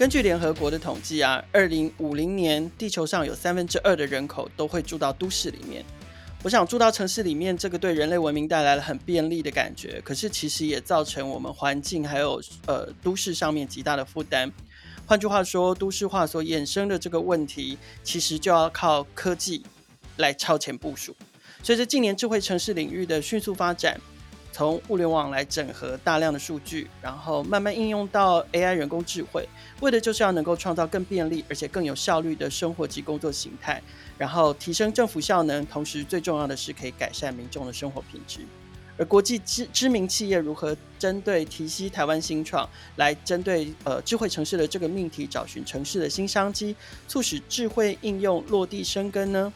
根据联合国的统计啊，二零五零年地球上有三分之二的人口都会住到都市里面。我想住到城市里面，这个对人类文明带来了很便利的感觉，可是其实也造成我们环境还有呃都市上面极大的负担。换句话说，都市化所衍生的这个问题，其实就要靠科技来超前部署。随着近年智慧城市领域的迅速发展，从物联网来整合大量的数据，然后慢慢应用到 AI 人工智慧，为的就是要能够创造更便利而且更有效率的生活及工作形态。然后提升政府效能，同时最重要的是可以改善民众的生活品质。而国际知知名企业如何针对提携台湾新创，来针对呃智慧城市的这个命题，找寻城市的新商机，促使智慧应用落地生根呢？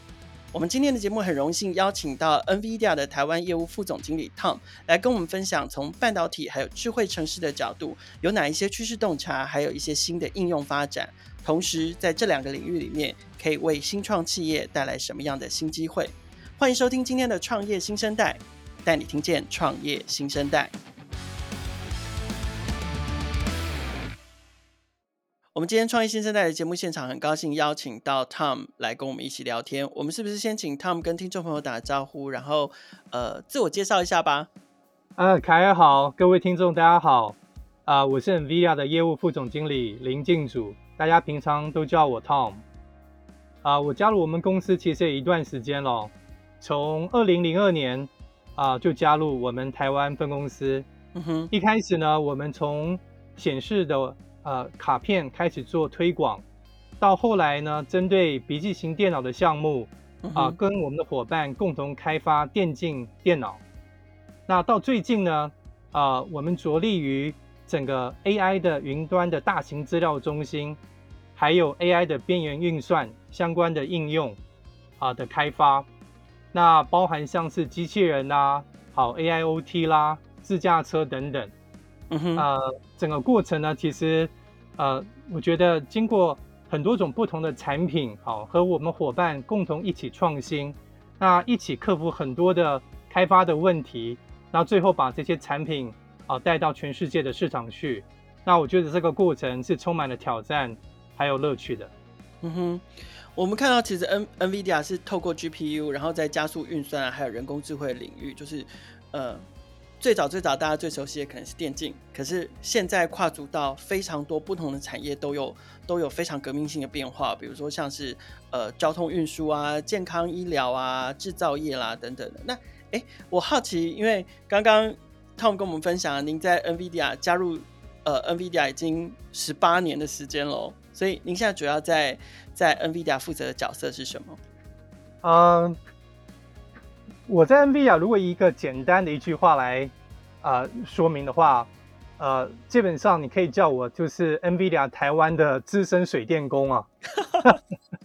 我们今天的节目很荣幸邀请到 NVIDIA 的台湾业务副总经理 Tom 来跟我们分享，从半导体还有智慧城市的角度，有哪一些趋势洞察，还有一些新的应用发展。同时，在这两个领域里面，可以为新创企业带来什么样的新机会？欢迎收听今天的创业新生代，带你听见创业新生代。我们今天创业新生代的节目现场，很高兴邀请到 Tom 来跟我们一起聊天。我们是不是先请 Tom 跟听众朋友打个招呼，然后呃自我介绍一下吧？啊，凯尔好，各位听众大家好，啊、呃，我是 NVIDIA 的业务副总经理林静祖。大家平常都叫我 Tom，啊，我加入我们公司其实也一段时间了，从二零零二年啊就加入我们台湾分公司。嗯哼，一开始呢，我们从显示的呃卡片开始做推广，到后来呢，针对笔记型电脑的项目啊，跟我们的伙伴共同开发电竞电脑。那到最近呢，啊，我们着力于。整个 AI 的云端的大型资料中心，还有 AI 的边缘运算相关的应用啊的开发，那包含像是机器人啦，好 AIoT 啦，自驾车等等，嗯哼，呃，整个过程呢，其实呃，我觉得经过很多种不同的产品，好和我们伙伴共同一起创新，那一起克服很多的开发的问题，那最后把这些产品。啊，带到全世界的市场去，那我觉得这个过程是充满了挑战，还有乐趣的。嗯哼，我们看到其实 N NVIDIA 是透过 GPU，然后在加速运算还有人工智慧领域，就是呃，最早最早大家最熟悉的可能是电竞，可是现在跨足到非常多不同的产业都有都有非常革命性的变化，比如说像是呃交通运输啊、健康医疗啊、制造业啦等等的。那哎，我好奇，因为刚刚。Tom 跟我们分享，您在 NVIDIA 加入呃 NVIDIA 已经十八年的时间喽，所以您现在主要在在 NVIDIA 负责的角色是什么？嗯，我在 NVIDIA 如果以一个简单的一句话来啊、呃、说明的话，呃，基本上你可以叫我就是 NVIDIA 台湾的资深水电工啊，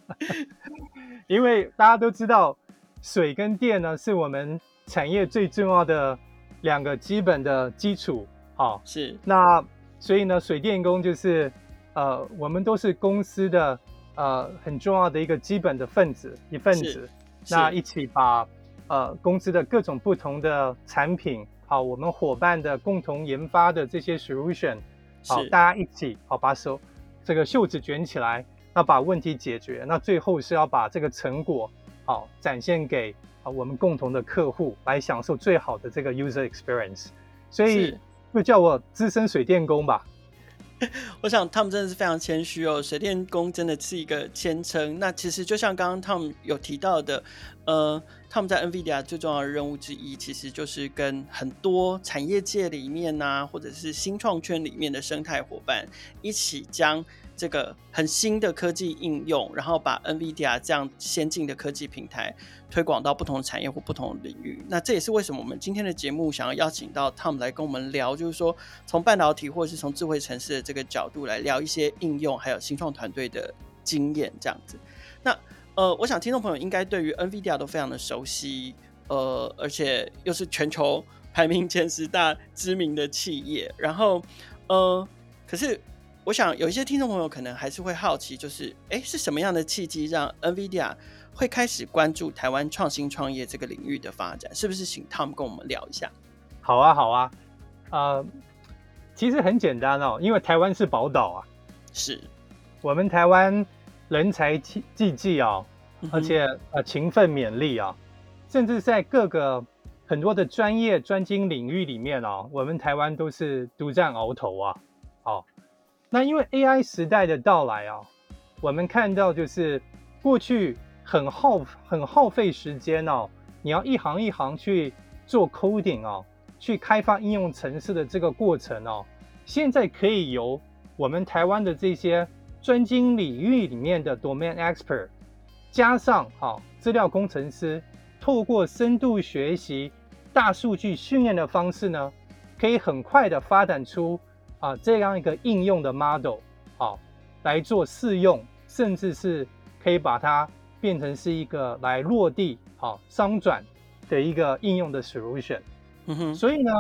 因为大家都知道水跟电呢是我们产业最重要的。两个基本的基础，好，是。那所以呢，水电工就是呃，我们都是公司的呃很重要的一个基本的分子一份子，那一起把呃公司的各种不同的产品，好，我们伙伴的共同研发的这些 solution，好，大家一起好把手这个袖子卷起来，那把问题解决，那最后是要把这个成果好展现给。啊，我们共同的客户来享受最好的这个 user experience，所以就叫我资深水电工吧。我想 Tom 真的是非常谦虚哦，水电工真的是一个谦称。那其实就像刚刚 Tom 有提到的，呃，Tom 在 NVIDIA 最重要的任务之一，其实就是跟很多产业界里面呐、或者是新创圈里面的生态伙伴一起将。这个很新的科技应用，然后把 NVIDIA 这样先进的科技平台推广到不同的产业或不同的领域。那这也是为什么我们今天的节目想要邀请到 Tom 来跟我们聊，就是说从半导体或者是从智慧城市的这个角度来聊一些应用，还有新创团队的经验这样子。那呃，我想听众朋友应该对于 NVIDIA 都非常的熟悉，呃，而且又是全球排名前十大知名的企业。然后呃，可是。我想有一些听众朋友可能还是会好奇，就是哎，是什么样的契机让 NVIDIA 会开始关注台湾创新创业这个领域的发展？是不是请 Tom 跟我们聊一下？好啊，好啊，呃，其实很简单哦，因为台湾是宝岛啊，是，我们台湾人才济济啊，而且呃勤奋勉励啊，甚至在各个很多的专业专精领域里面啊，我们台湾都是独占鳌头啊。好，那因为 AI 时代的到来啊，我们看到就是过去很耗很耗费时间哦，你要一行一行去做 coding 哦，去开发应用程式的这个过程哦，现在可以由我们台湾的这些专精领域里面的 domain expert，加上哈资料工程师，透过深度学习、大数据训练的方式呢，可以很快的发展出啊这样一个应用的 model，好来做试用，甚至是可以把它变成是一个来落地好商转的一个应用的 solution。嗯哼，所以呢，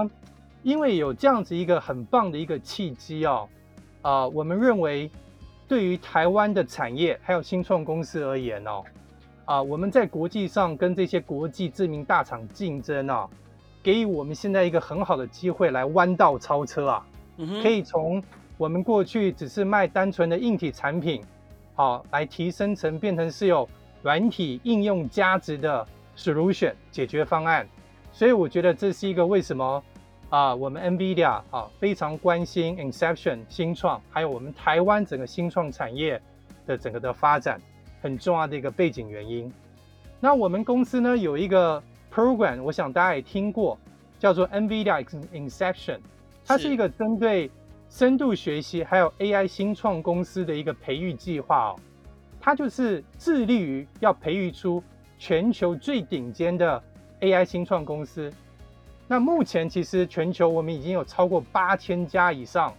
因为有这样子一个很棒的一个契机哦。啊、呃，我们认为，对于台湾的产业还有新创公司而言哦，啊、呃，我们在国际上跟这些国际知名大厂竞争啊，给予我们现在一个很好的机会来弯道超车啊，嗯、可以从我们过去只是卖单纯的硬体产品，好、啊，来提升成变成是有软体应用价值的 solution 解决方案，所以我觉得这是一个为什么。啊，我们 NVIDIA 啊非常关心 Inception 新创，还有我们台湾整个新创产业的整个的发展，很重要的一个背景原因。那我们公司呢有一个 program，我想大家也听过，叫做 NVIDIA Inception，它是一个针对深度学习还有 AI 新创公司的一个培育计划哦。它就是致力于要培育出全球最顶尖的 AI 新创公司。那目前其实全球我们已经有超过八千家以上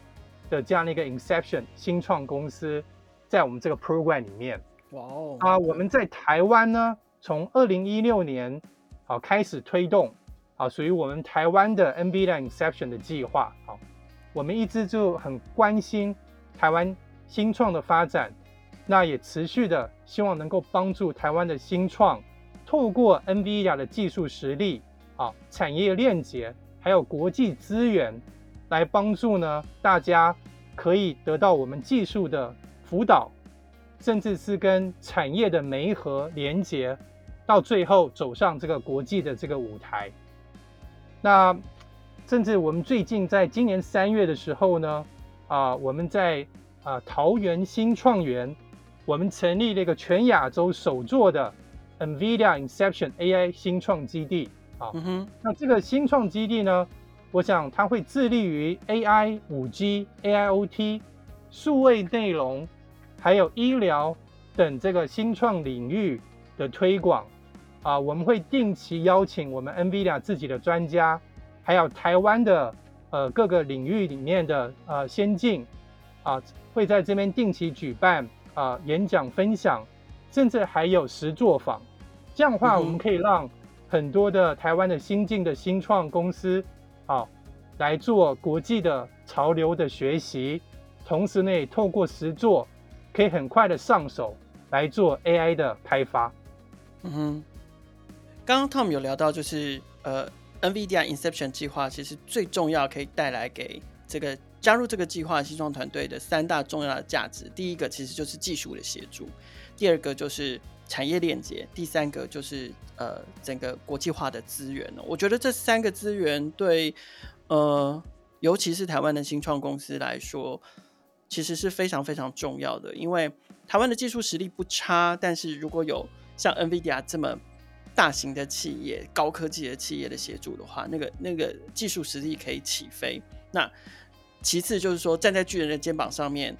的这样的一个 Inception 新创公司，在我们这个 program 里面。哇哦！啊，我们在台湾呢，从二零一六年啊开始推动啊，属于我们台湾的 NVIDIA Inception 的计划。好，我们一直就很关心台湾新创的发展，那也持续的希望能够帮助台湾的新创，透过 NVIDIA 的技术实力。啊，产业链接还有国际资源，来帮助呢，大家可以得到我们技术的辅导，甚至是跟产业的媒合连接，到最后走上这个国际的这个舞台。那甚至我们最近在今年三月的时候呢，啊，我们在啊桃园新创园，我们成立了一个全亚洲首座的 NVIDIA Inception AI 新创基地。好，嗯哼，那这个新创基地呢，我想它会致力于 AI、五 G、AIoT、数位内容，还有医疗等这个新创领域的推广。啊，我们会定期邀请我们 NVIDIA 自己的专家，还有台湾的呃各个领域里面的呃先进，啊，会在这边定期举办啊演讲分享，甚至还有实作坊。这样的话，我们可以让很多的台湾的新进的新创公司，啊，来做国际的潮流的学习，同时呢，也透过实作，可以很快的上手来做 AI 的开发。嗯哼，刚刚 Tom 有聊到，就是呃，NVIDIA Inception 计划其实最重要可以带来给这个加入这个计划新创团队的三大重要的价值。第一个其实就是技术的协助，第二个就是。产业链接，第三个就是呃整个国际化的资源。我觉得这三个资源对呃尤其是台湾的新创公司来说，其实是非常非常重要的。因为台湾的技术实力不差，但是如果有像 NVIDIA 这么大型的企业、高科技的企业的协助的话，那个那个技术实力可以起飞。那其次就是说，站在巨人的肩膀上面。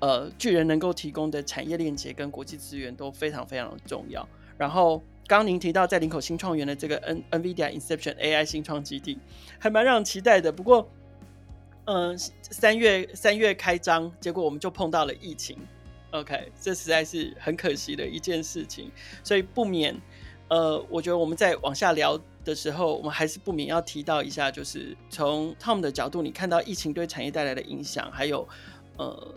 呃，巨人能够提供的产业链接跟国际资源都非常非常的重要。然后，刚刚您提到在林口新创园的这个 N NVIDIA Inception AI 新创基地，还蛮让人期待的。不过，嗯、三月三月开张，结果我们就碰到了疫情。OK，这实在是很可惜的一件事情。所以不免，呃，我觉得我们在往下聊的时候，我们还是不免要提到一下，就是从 Tom 的角度，你看到疫情对产业带来的影响，还有呃。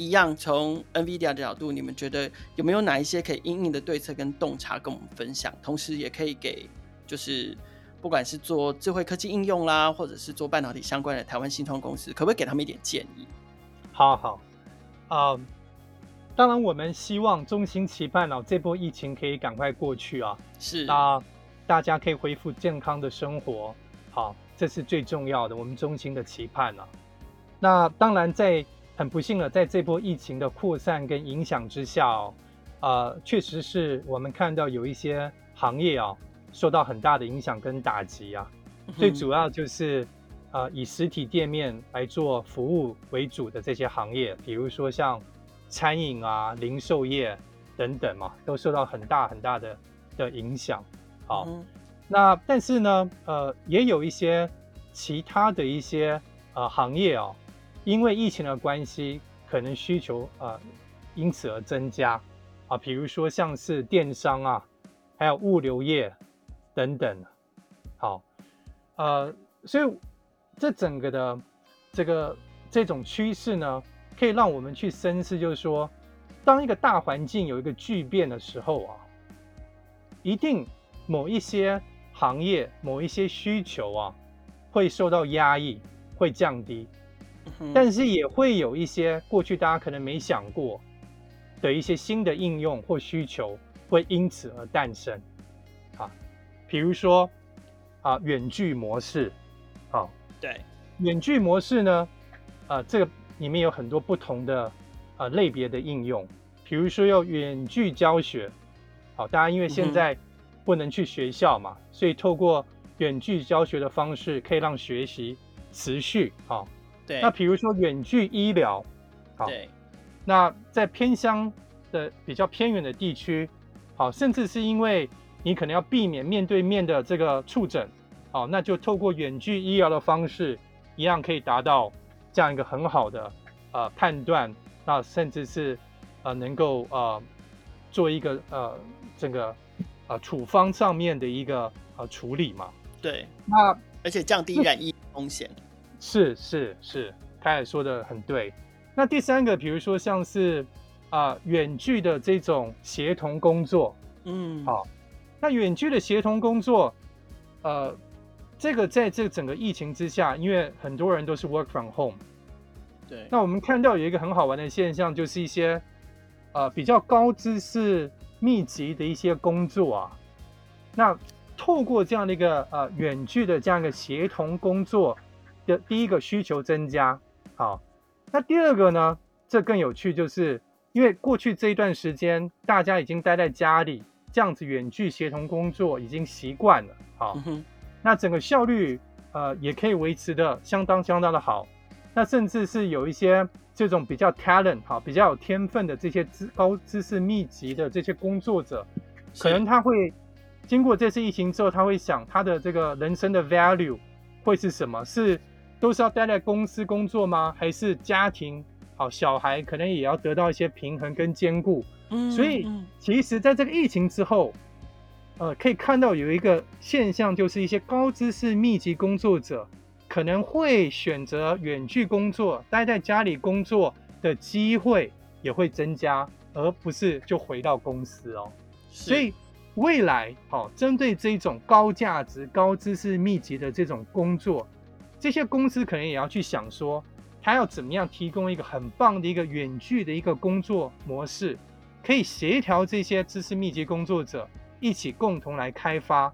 一样，从 NVIDIA 的角度，你们觉得有没有哪一些可以应应的对策跟洞察跟我们分享？同时也可以给，就是不管是做智慧科技应用啦，或者是做半导体相关的台湾新创公司，可不可以给他们一点建议？好好，啊、呃，当然我们希望衷心期盼哦，这波疫情可以赶快过去啊，是啊大家可以恢复健康的生活，好，这是最重要的，我们衷心的期盼啊。那当然在很不幸的在这波疫情的扩散跟影响之下哦，呃，确实是我们看到有一些行业啊受到很大的影响跟打击啊，最主要就是。呃，以实体店面来做服务为主的这些行业，比如说像餐饮啊、零售业等等嘛，都受到很大很大的的影响。好，嗯、那但是呢，呃，也有一些其他的一些呃行业哦，因为疫情的关系，可能需求呃因此而增加啊，比如说像是电商啊，还有物流业等等。好，呃，所以。这整个的这个这种趋势呢，可以让我们去深思，就是说，当一个大环境有一个巨变的时候啊，一定某一些行业、某一些需求啊，会受到压抑，会降低，但是也会有一些过去大家可能没想过的一些新的应用或需求，会因此而诞生。啊，比如说啊，远距模式，好。对，远距模式呢，呃，这个里面有很多不同的呃类别的应用，比如说要远距教学，好，大家因为现在不能去学校嘛，嗯、所以透过远距教学的方式，可以让学习持续，好，对。那比如说远距医疗，好，对。那在偏乡的比较偏远的地区，好，甚至是因为你可能要避免面对面的这个触诊。好，那就透过远距医疗的方式，一样可以达到这样一个很好的呃判断，那甚至是呃能够呃做一个呃这个呃处方上面的一个呃处理嘛。对，那而且降低染疫风险。是是是，他也说的很对。那第三个，比如说像是啊、呃、远距的这种协同工作，嗯，好，那远距的协同工作，呃。这个在这整个疫情之下，因为很多人都是 work from home，对。那我们看到有一个很好玩的现象，就是一些呃比较高知识密集的一些工作啊，那透过这样的一个呃远距的这样一个协同工作的第一个需求增加，好，那第二个呢，这更有趣，就是因为过去这一段时间大家已经待在家里，这样子远距协同工作已经习惯了，好。嗯那整个效率，呃，也可以维持的相当相当的好。那甚至是有一些这种比较 talent 哈，比较有天分的这些知高知识密集的这些工作者，可能他会经过这次疫情之后，他会想他的这个人生的 value 会是什么？是都是要待在公司工作吗？还是家庭好小孩可能也要得到一些平衡跟兼顾？嗯，所以其实在这个疫情之后。呃，可以看到有一个现象，就是一些高知识密集工作者可能会选择远距工作，待在家里工作的机会也会增加，而不是就回到公司哦。所以未来，好，哦，针对这种高价值、高知识密集的这种工作，这些公司可能也要去想说，他要怎么样提供一个很棒的一个远距的一个工作模式，可以协调这些知识密集工作者。一起共同来开发，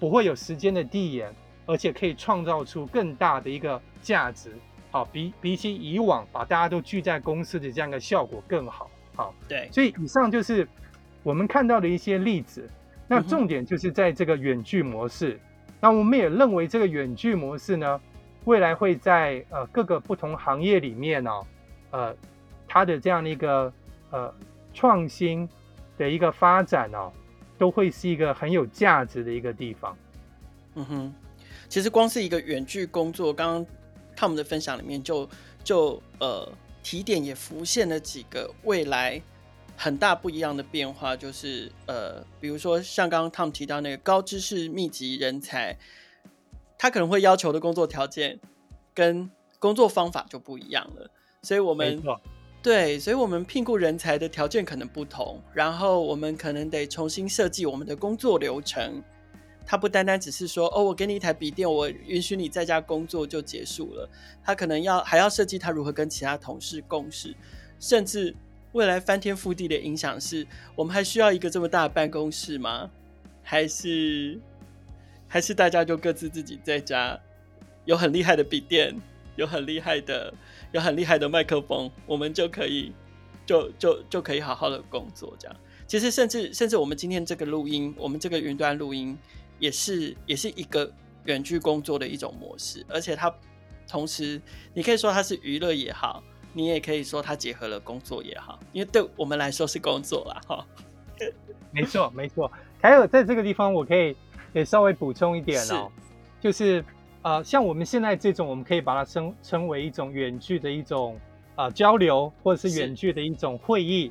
不会有时间的递延，而且可以创造出更大的一个价值。好，比比起以往把大家都聚在公司的这样一个效果更好。好，对。所以以上就是我们看到的一些例子。那重点就是在这个远距模式。那我们也认为这个远距模式呢，未来会在呃各个不同行业里面呢、哦，呃，它的这样的一个呃创新的一个发展哦。都会是一个很有价值的一个地方。嗯哼，其实光是一个远距工作，刚刚他们的分享里面就就呃提点也浮现了几个未来很大不一样的变化，就是呃比如说像刚刚 Tom 提到那个高知识密集人才，他可能会要求的工作条件跟工作方法就不一样了，所以我们。对，所以，我们聘雇人才的条件可能不同，然后我们可能得重新设计我们的工作流程。他不单单只是说，哦，我给你一台笔电，我允许你在家工作就结束了。他可能要还要设计他如何跟其他同事共事。甚至未来翻天覆地的影响是，我们还需要一个这么大的办公室吗？还是还是大家就各自自己在家，有很厉害的笔电，有很厉害的，有很厉害的麦克风，我们就可以就就就可以好好的工作这样。其实甚至甚至我们今天这个录音，我们这个云端录音也是也是一个远距工作的一种模式，而且它同时你可以说它是娱乐也好，你也可以说它结合了工作也好，因为对我们来说是工作啦哈。没错没错，还有在这个地方我可以也稍微补充一点哦，是。就是呃像我们现在这种，我们可以把它称称为一种远距的一种呃交流，或者是远距的一种会议。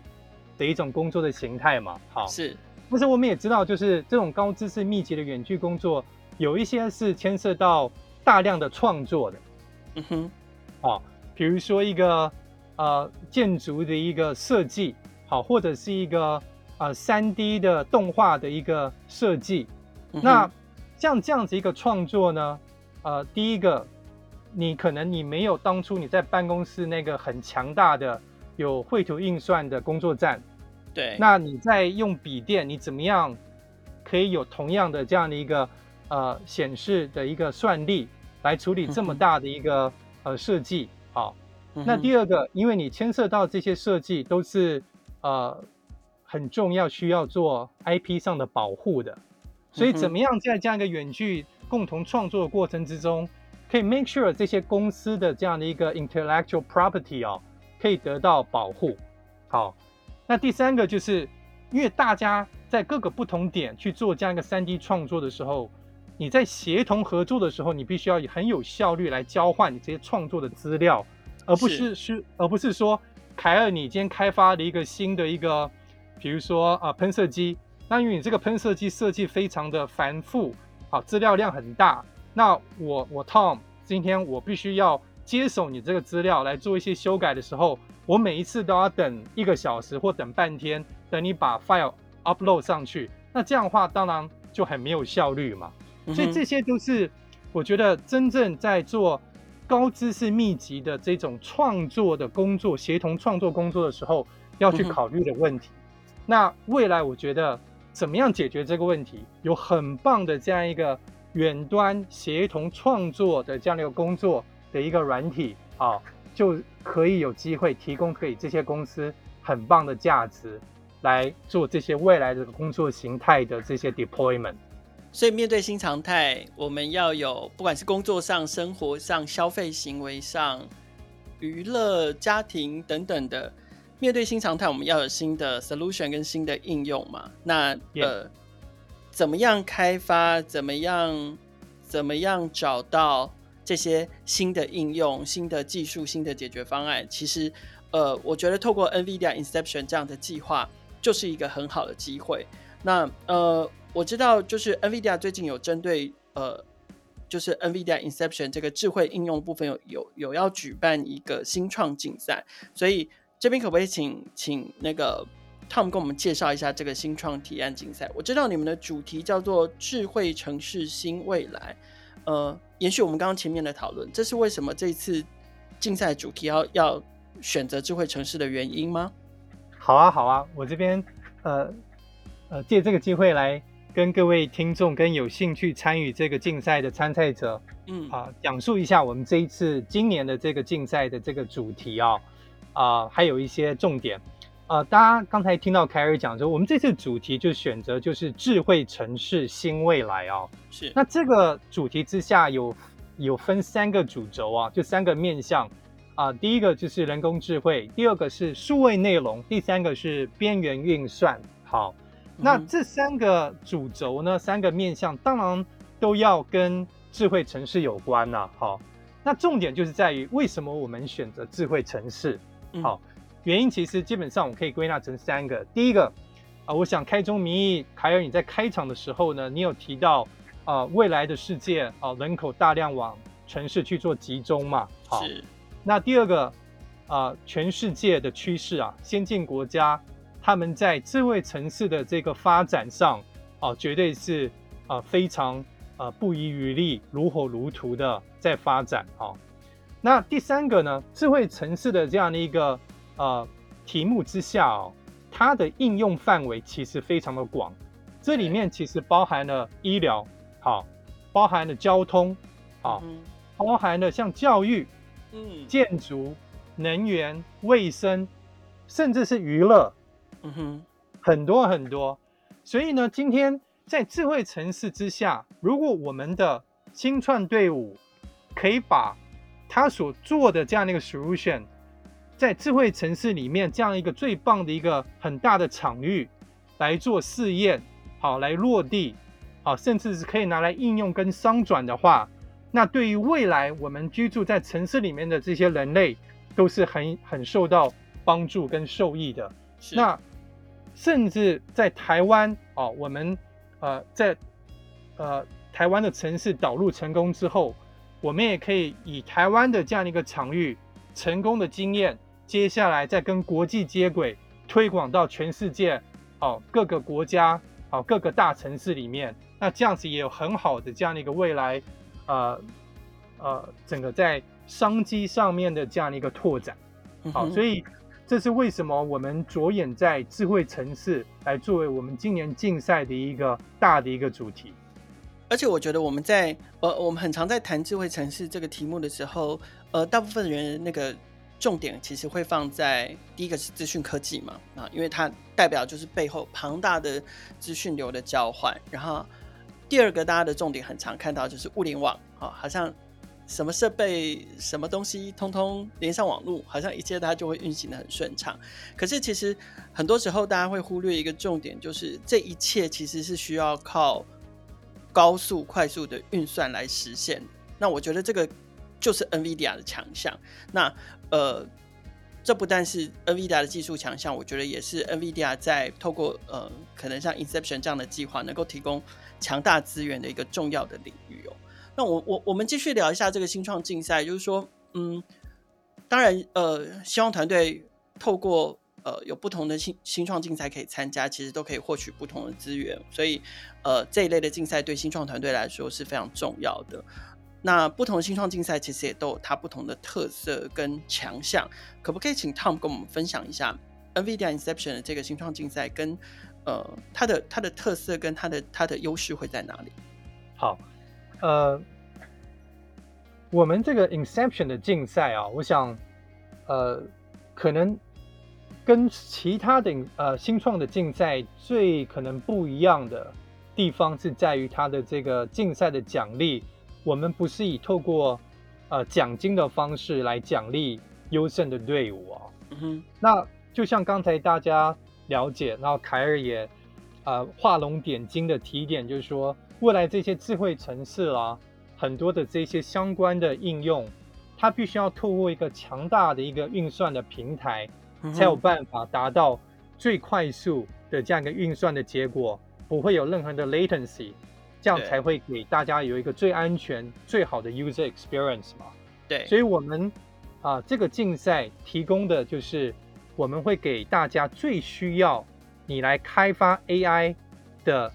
的一种工作的形态嘛，好。是，但是我们也知道，就是这种高知识密集的远距工作，有一些是牵涉到大量的创作的，嗯哼，好，比如说一个呃建筑的一个设计，好，或者是一个呃三 D 的动画的一个设计，嗯、那像这样子一个创作呢，呃，第一个，你可能你没有当初你在办公室那个很强大的。有绘图运算的工作站，对，那你在用笔电，你怎么样可以有同样的这样的一个呃显示的一个算力来处理这么大的一个、嗯、呃设计？好，那第二个，因为你牵涉到这些设计都是呃很重要，需要做 IP 上的保护的，所以怎么样在这样一个远距共同创作的过程之中，可以 make sure 这些公司的这样的一个 intellectual property 哦。可以得到保护。好，那第三个就是，因为大家在各个不同点去做这样一个 3D 创作的时候，你在协同合作的时候，你必须要以很有效率来交换你这些创作的资料，而不是是，是，而不是说，凯尔你今天开发了一个新的一个，比如说啊喷射机，那因为你这个喷射机设计非常的繁复，好，资料量很大，那我我 Tom 今天我必须要。接手你这个资料来做一些修改的时候，我每一次都要等一个小时或等半天，等你把 file upload 上去。那这样的话，当然就很没有效率嘛。所以这些都是我觉得真正在做高知识密集的这种创作的工作、协同创作工作的时候要去考虑的问题。那未来我觉得怎么样解决这个问题，有很棒的这样一个远端协同创作的这样的一个工作。的一个软体啊，就可以有机会提供给这些公司很棒的价值，来做这些未来的工作形态的这些 deployment。所以面对新常态，我们要有不管是工作上、生活上、消费行为上、娱乐、家庭等等的，面对新常态，我们要有新的 solution 跟新的应用嘛？那.呃，怎么样开发？怎么样？怎么样找到？这些新的应用、新的技术、新的解决方案，其实，呃，我觉得透过 NVIDIA Inception 这样的计划，就是一个很好的机会。那呃，我知道就是 NVIDIA 最近有针对呃，就是 NVIDIA Inception 这个智慧应用部分有有有要举办一个新创竞赛，所以这边可不可以请请那个 Tom 跟我们介绍一下这个新创提案竞赛？我知道你们的主题叫做智慧城市新未来。呃，延续我们刚刚前面的讨论，这是为什么这一次竞赛主题要要选择智慧城市的原因吗？好啊，好啊，我这边呃呃借这个机会来跟各位听众跟有兴趣参与这个竞赛的参赛者，嗯啊、呃，讲述一下我们这一次今年的这个竞赛的这个主题啊啊、呃，还有一些重点。呃，大家刚才听到凯尔讲说，我们这次主题就选择就是智慧城市新未来哦。是。那这个主题之下有有分三个主轴啊，就三个面向啊、呃。第一个就是人工智慧，第二个是数位内容，第三个是边缘运算。好，那这三个主轴呢，三个面向当然都要跟智慧城市有关呐、啊。好，那重点就是在于为什么我们选择智慧城市？好。嗯原因其实基本上我可以归纳成三个。第一个，啊、呃，我想开宗明义，凯尔你在开场的时候呢，你有提到啊、呃，未来的世界啊、呃，人口大量往城市去做集中嘛。好。是。那第二个，啊、呃，全世界的趋势啊，先进国家他们在智慧城市的这个发展上啊、呃，绝对是啊、呃、非常啊、呃、不遗余力、如火如荼的在发展啊。那第三个呢，智慧城市的这样的一个。呃题目之下哦，它的应用范围其实非常的广，这里面其实包含了医疗，好，包含了交通，好，嗯、包含了像教育，嗯，建筑、能源、卫生，甚至是娱乐，嗯哼，很多很多。所以呢，今天在智慧城市之下，如果我们的新创队伍可以把他所做的这样的一个 solution，在智慧城市里面这样一个最棒的一个很大的场域来做试验，好，来落地，好，甚至是可以拿来应用跟商转的话，那对于未来我们居住在城市里面的这些人类，都是很很受到帮助跟受益的。是那。甚至在台湾哦，我们呃在呃台湾的城市导入成功之后，我们也可以以台湾的这样的一个场域成功的经验，接下来再跟国际接轨，推广到全世界哦各个国家哦各个大城市里面，那这样子也有很好的这样的一个未来，呃呃整个在商机上面的这样的一个拓展，好，所以。这是为什么我们着眼在智慧城市来作为我们今年竞赛的一个大的一个主题。而且我觉得我们在呃，我们很常在谈智慧城市这个题目的时候，呃，大部分人那个重点其实会放在第一个是资讯科技嘛，啊，因为它代表就是背后庞大的资讯流的交换。然后第二个大家的重点很常看到就是物联网，啊，好像。什么设备、什么东西，通通连上网络，好像一切它就会运行得很顺畅。可是其实很多时候，大家会忽略一个重点，就是这一切其实是需要靠高速、快速的运算来实现。那我觉得这个就是 NVIDIA 的强项。那呃，这不但是 NVIDIA 的技术强项，我觉得也是 NVIDIA 在透过呃，可能像 Inception 这样的计划，能够提供强大资源的一个重要的领域哦。那我我我们继续聊一下这个新创竞赛，就是说，嗯，当然，呃，希望团队透过呃有不同的新新创竞赛可以参加，其实都可以获取不同的资源，所以，呃，这一类的竞赛对新创团队来说是非常重要的。那不同的新创竞赛其实也都有它不同的特色跟强项，可不可以请 Tom 跟我们分享一下 NVIDIA Inception 的这个新创竞赛跟呃它的它的特色跟它的它的优势会在哪里？好。呃，我们这个 Inception 的竞赛啊，我想，呃，可能跟其他的呃新创的竞赛最可能不一样的地方是在于它的这个竞赛的奖励，我们不是以透过呃奖金的方式来奖励优胜的队伍啊。嗯哼。那就像刚才大家了解，然后凯尔也呃画龙点睛的提点，就是说。未来这些智慧城市啊，很多的这些相关的应用，它必须要透过一个强大的一个运算的平台，才有办法达到最快速的这样一个运算的结果，不会有任何的 latency，这样才会给大家有一个最安全、最好的 user experience 嘛。对，所以我们啊，这个竞赛提供的就是我们会给大家最需要你来开发 AI 的。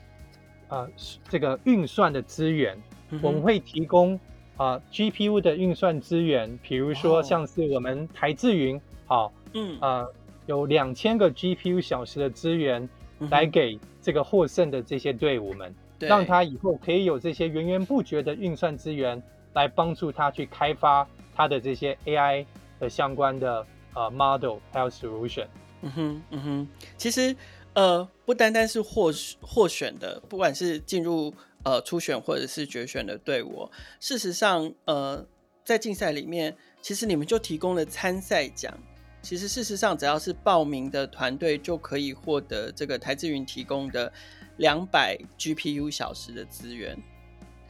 呃，这个运算的资源，嗯、我们会提供啊、呃、GPU 的运算资源，比如说像是我们台智云，好、哦，嗯，呃，有两千个 GPU 小时的资源，来给这个获胜的这些队伍们，嗯、让他以后可以有这些源源不绝的运算资源，来帮助他去开发他的这些 AI 的相关的呃 model 还有 solution。嗯哼，嗯哼，其实。呃，不单单是获获选的，不管是进入呃初选或者是决选的队伍，事实上，呃，在竞赛里面，其实你们就提供了参赛奖。其实事实上，只要是报名的团队就可以获得这个台智云提供的两百 GPU 小时的资源，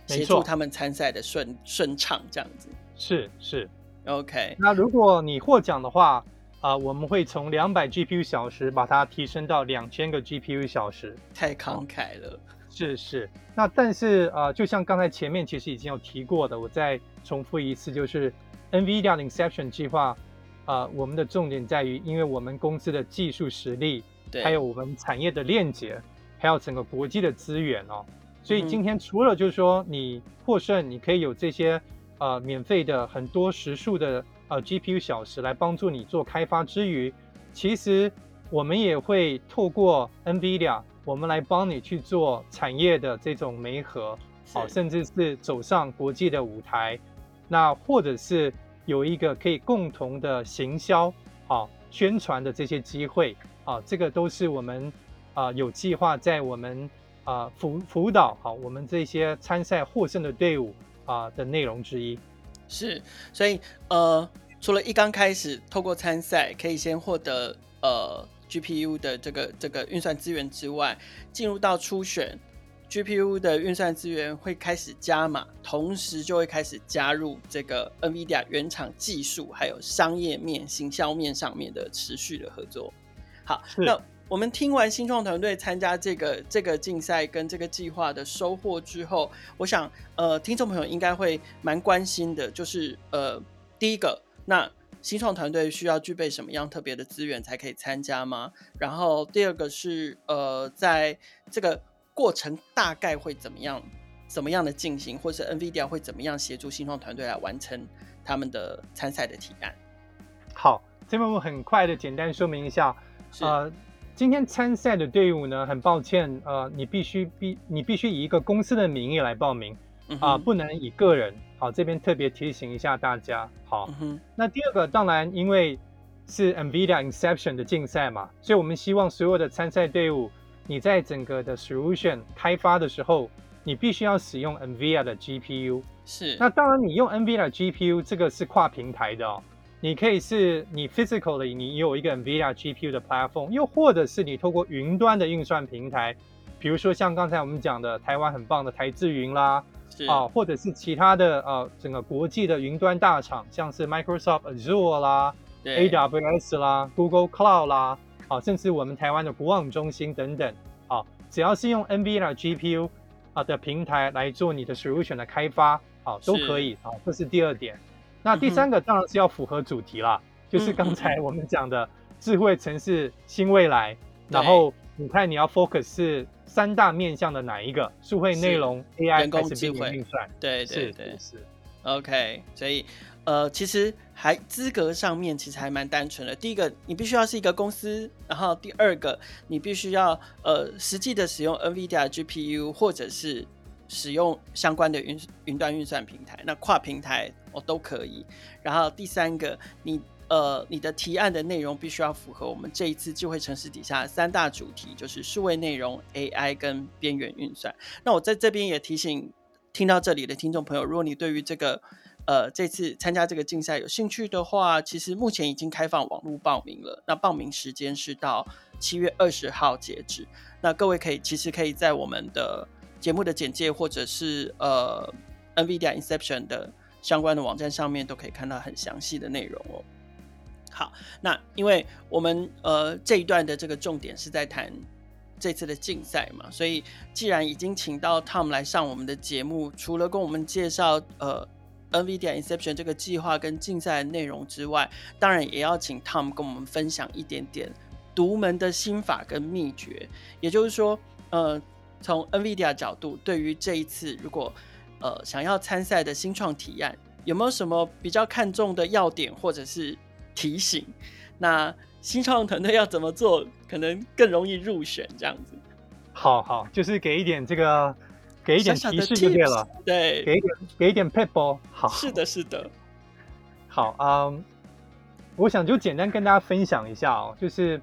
协助他们参赛的顺顺畅这样子。是是，OK。那如果你获奖的话。啊、呃，我们会从两百 GPU 小时把它提升到两千个 GPU 小时，太慷慨了。是是，那但是啊、呃，就像刚才前面其实已经有提过的，我再重复一次，就是 NVIDIA 的 Inception 计划，啊、呃，我们的重点在于，因为我们公司的技术实力，对。还有我们产业的链接，还有整个国际的资源哦，所以今天除了就是说你获胜，你可以有这些呃免费的很多时数的。呃 GPU 小时来帮助你做开发之余，其实我们也会透过 NVIDIA，我们来帮你去做产业的这种媒合，好，甚至是走上国际的舞台，那或者是有一个可以共同的行销，好宣传的这些机会，啊，这个都是我们啊有计划在我们啊辅辅导好我们这些参赛获胜的队伍啊的内容之一。是，所以呃，除了一刚开始透过参赛可以先获得呃 GPU 的这个这个运算资源之外，进入到初选 GPU 的运算资源会开始加码，同时就会开始加入这个 NVIDIA 原厂技术还有商业面、行销面上面的持续的合作。好，那。我们听完新创团队参加这个这个竞赛跟这个计划的收获之后，我想，呃，听众朋友应该会蛮关心的，就是呃，第一个，那新创团队需要具备什么样特别的资源才可以参加吗？然后第二个是，呃，在这个过程大概会怎么样，怎么样的进行，或是 NVIDIA 会怎么样协助新创团队来完成他们的参赛的提案？好，这边我很快的简单说明一下，呃。今天参赛的队伍呢，很抱歉，呃，你必须必你必须以一个公司的名义来报名，啊、呃，不能以个人。好，这边特别提醒一下大家。好，嗯、那第二个，当然因为是 NVIDIA Inception 的竞赛嘛，所以我们希望所有的参赛队伍，你在整个的 solution 开发的时候，你必须要使用 NVIDIA 的 GPU。是。那当然，你用 NVIDIA GPU 这个是跨平台的哦。你可以是你 physically 你有一个 NVIDIA GPU 的 platform，又或者是你透过云端的运算平台，比如说像刚才我们讲的台湾很棒的台智云啦，啊，或者是其他的呃整个国际的云端大厂，像是 Microsoft Azure 啦，AWS 啦，Google Cloud 啦，啊，甚至我们台湾的国网中心等等，啊，只要是用 NVIDIA GPU 啊的平台来做你的 solution 的开发，啊，都可以啊，这是第二点。那第三个当然是要符合主题啦，嗯、就是刚才我们讲的智慧城市新未来。嗯、然后你看你要 focus 是三大面向的哪一个？数会内容、AI 人工智慧、运算。对对对，是。OK，所以呃，其实还资格上面其实还蛮单纯的。第一个，你必须要是一个公司；然后第二个，你必须要呃实际的使用 NVIDIA GPU 或者是。使用相关的云云端运算平台，那跨平台、哦、都可以。然后第三个，你呃你的提案的内容必须要符合我们这一次智慧城市底下三大主题，就是数位内容、AI 跟边缘运算。那我在这边也提醒听到这里的听众朋友，如果你对于这个呃这次参加这个竞赛有兴趣的话，其实目前已经开放网络报名了。那报名时间是到七月二十号截止。那各位可以其实可以在我们的节目的简介，或者是呃，NVIDIA Inception 的相关的网站上面，都可以看到很详细的内容哦。好，那因为我们呃这一段的这个重点是在谈这次的竞赛嘛，所以既然已经请到 Tom 来上我们的节目，除了跟我们介绍呃 NVIDIA Inception 这个计划跟竞赛的内容之外，当然也要请 Tom 跟我们分享一点点独门的心法跟秘诀，也就是说，呃。从 NVIDIA 角度，对于这一次如果呃想要参赛的新创提案，有没有什么比较看重的要点或者是提醒？那新创团队要怎么做，可能更容易入选？这样子。好好，就是给一点这个，给一点提示就对了。对，给一点，给一点 pebble。好，是的，是的。好，嗯，我想就简单跟大家分享一下哦，就是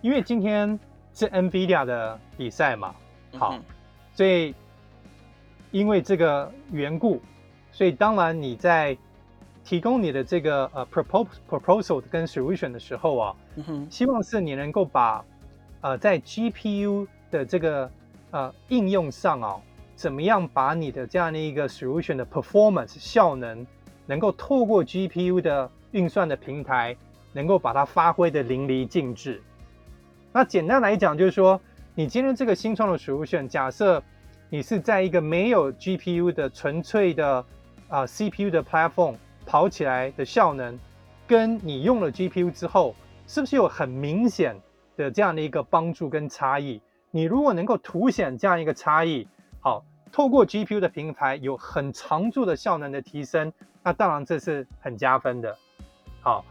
因为今天是 NVIDIA 的比赛嘛。好，所以因为这个缘故，所以当然你在提供你的这个呃 proposal proposal 跟 solution 的时候啊，嗯，希望是你能够把呃在 GPU 的这个呃应用上啊，怎么样把你的这样的一个 solution 的 performance 效能，能够透过 GPU 的运算的平台，能够把它发挥的淋漓尽致。那简单来讲，就是说。你今天这个新创的 solution，假设你是在一个没有 GPU 的纯粹的啊、呃、CPU 的 platform 跑起来的效能，跟你用了 GPU 之后，是不是有很明显的这样的一个帮助跟差异？你如果能够凸显这样一个差异，好，透过 GPU 的平台有很长足的效能的提升，那当然这是很加分的。好，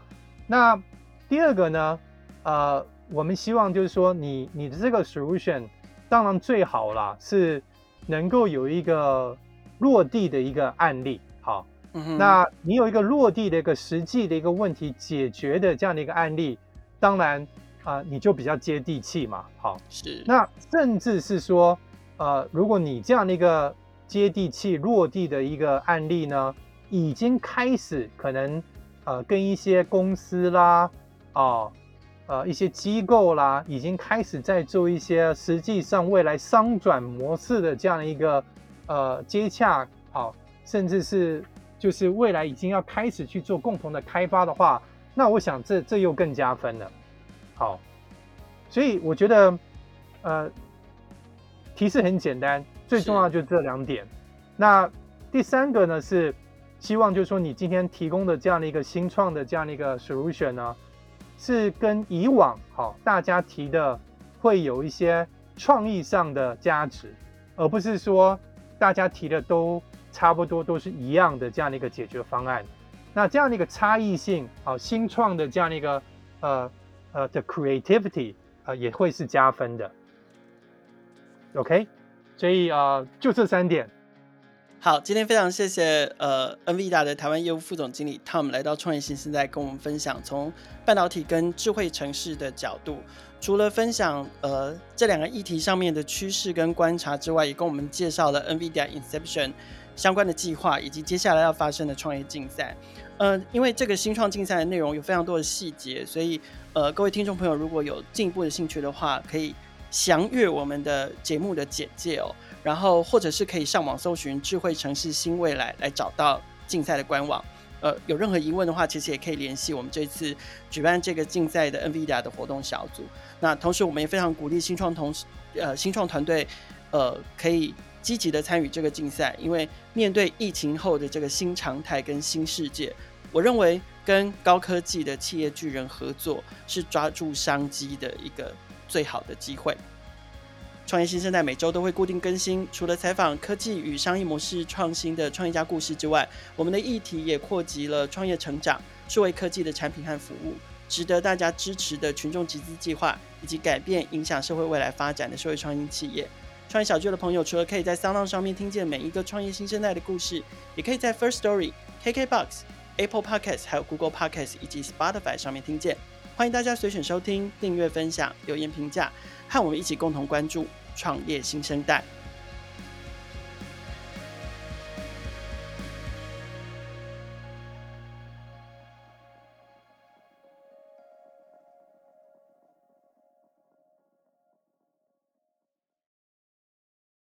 那第二个呢，呃，我们希望就是说你你的这个 solution，当然最好啦，是能够有一个落地的一个案例。好，嗯，那你有一个落地的一个实际的一个问题解决的这样的一个案例，当然啊，呃，你就比较接地气嘛。好，是。那甚至是说，呃，如果你这样的一个接地气落地的一个案例呢，已经开始可能呃跟一些公司啦，哦，呃一些机构啦，已经开始在做一些实际上未来商转模式的这样的一个呃接洽，好。甚至是就是未来已经要开始去做共同的开发的话，那我想这这又更加分了。好，所以我觉得，呃，提示很简单，最重要就是这两点。那第三个呢是希望就是说你今天提供的这样的一个新创的这样的一个 solution 呢，是跟以往好大家提的会有一些创意上的价值，而不是说大家提的都。差不多都是一样的这样的一个解决方案，那这样的一个差异性啊，新创的这样的一个呃呃的 creativity 啊，也会是加分的。OK，所以啊、呃，就这三点。好，今天非常谢谢呃 NVIDIA 的台湾业务副总经理 Tom 来到创业新声带跟我们分享从半导体跟智慧城市的角度，除了分享呃这两个议题上面的趋势跟观察之外，也跟我们介绍了 NVIDIA Inception。相关的计划以及接下来要发生的创业竞赛，呃，因为这个新创竞赛的内容有非常多的细节，所以呃，各位听众朋友如果有进一步的兴趣的话，可以详阅我们的节目的简介哦，然后或者是可以上网搜寻“智慧城市新未来”来找到竞赛的官网。呃，有任何疑问的话，其实也可以联系我们这次举办这个竞赛的 NVIDIA 的活动小组。那同时，我们也非常鼓励新创同呃新创团队呃可以。积极的参与这个竞赛，因为面对疫情后的这个新常态跟新世界，我认为跟高科技的企业巨人合作是抓住商机的一个最好的机会。创业新生代每周都会固定更新，除了采访科技与商业模式创新的创业家故事之外，我们的议题也扩及了创业成长、数位科技的产品和服务，值得大家支持的群众集资计划，以及改变影响社会未来发展的社会创新企业。创业小聚的朋友，除了可以在 Sound 上面听见每一个创业新生代的故事，也可以在 First Story、KKBox、Apple Podcasts、还有 Google Podcasts 以及 Spotify 上面听见。欢迎大家随选收听、订阅、分享、留言评价，和我们一起共同关注创业新生代。